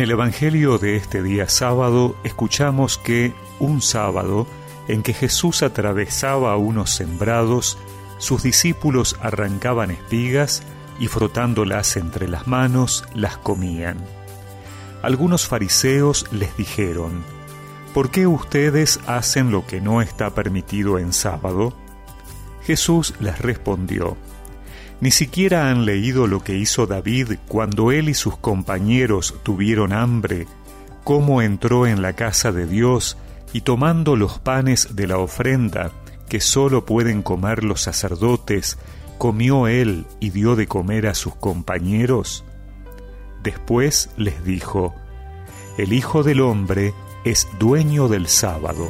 En el Evangelio de este día sábado escuchamos que un sábado en que Jesús atravesaba unos sembrados, sus discípulos arrancaban espigas y frotándolas entre las manos las comían. Algunos fariseos les dijeron, ¿por qué ustedes hacen lo que no está permitido en sábado? Jesús les respondió, ni siquiera han leído lo que hizo David cuando él y sus compañeros tuvieron hambre, cómo entró en la casa de Dios y tomando los panes de la ofrenda, que sólo pueden comer los sacerdotes, comió él y dio de comer a sus compañeros? Después les dijo, El Hijo del Hombre es dueño del sábado.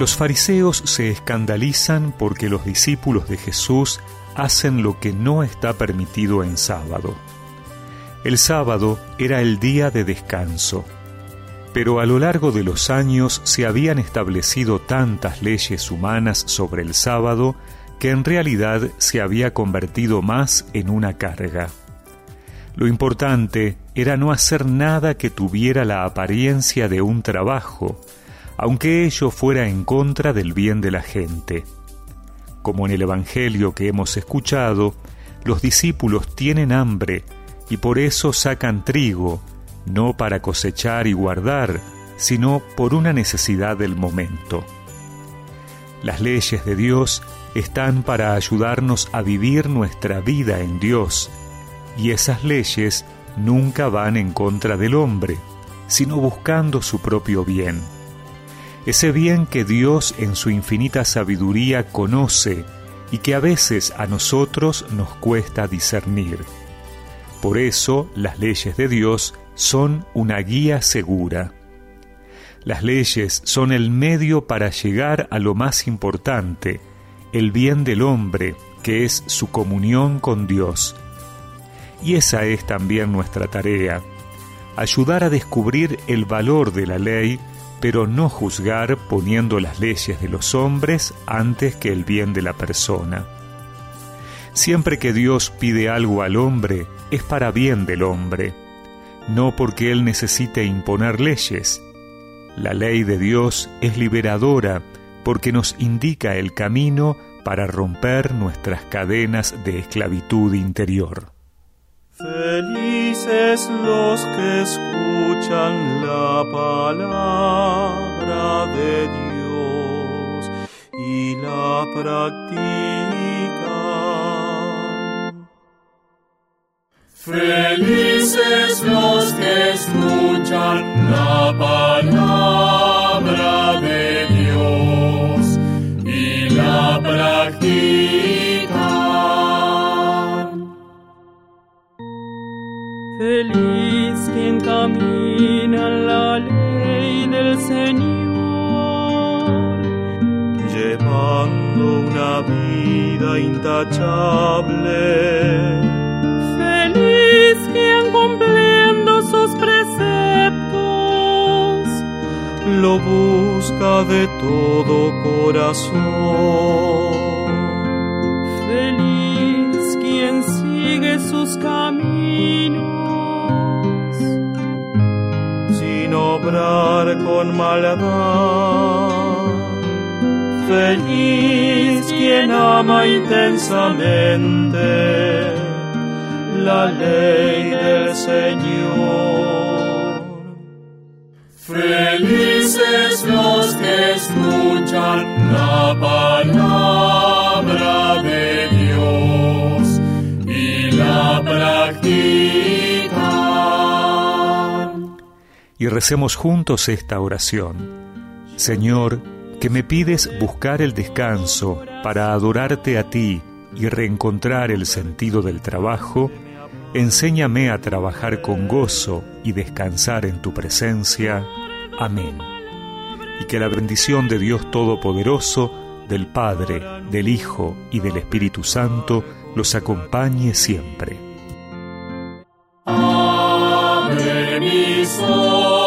Los fariseos se escandalizan porque los discípulos de Jesús hacen lo que no está permitido en sábado. El sábado era el día de descanso, pero a lo largo de los años se habían establecido tantas leyes humanas sobre el sábado que en realidad se había convertido más en una carga. Lo importante era no hacer nada que tuviera la apariencia de un trabajo, aunque ello fuera en contra del bien de la gente. Como en el Evangelio que hemos escuchado, los discípulos tienen hambre y por eso sacan trigo, no para cosechar y guardar, sino por una necesidad del momento. Las leyes de Dios están para ayudarnos a vivir nuestra vida en Dios, y esas leyes nunca van en contra del hombre, sino buscando su propio bien ese bien que Dios en su infinita sabiduría conoce y que a veces a nosotros nos cuesta discernir. Por eso las leyes de Dios son una guía segura. Las leyes son el medio para llegar a lo más importante, el bien del hombre, que es su comunión con Dios. Y esa es también nuestra tarea, ayudar a descubrir el valor de la ley pero no juzgar poniendo las leyes de los hombres antes que el bien de la persona. Siempre que Dios pide algo al hombre, es para bien del hombre, no porque Él necesite imponer leyes. La ley de Dios es liberadora porque nos indica el camino para romper nuestras cadenas de esclavitud interior. Felices los que escuchan la palabra de Dios y la practican. Felices Feliz quien camina la ley del Señor, llevando una vida intachable. Feliz quien cumpliendo sus preceptos, lo busca de todo corazón. Feliz quien sigue sus caminos obrar con maldad. Feliz quien ama intensamente la ley del Señor. Felices los que escuchan la y recemos juntos esta oración. Señor, que me pides buscar el descanso para adorarte a ti y reencontrar el sentido del trabajo, enséñame a trabajar con gozo y descansar en tu presencia. Amén. Y que la bendición de Dios Todopoderoso, del Padre, del Hijo y del Espíritu Santo los acompañe siempre. De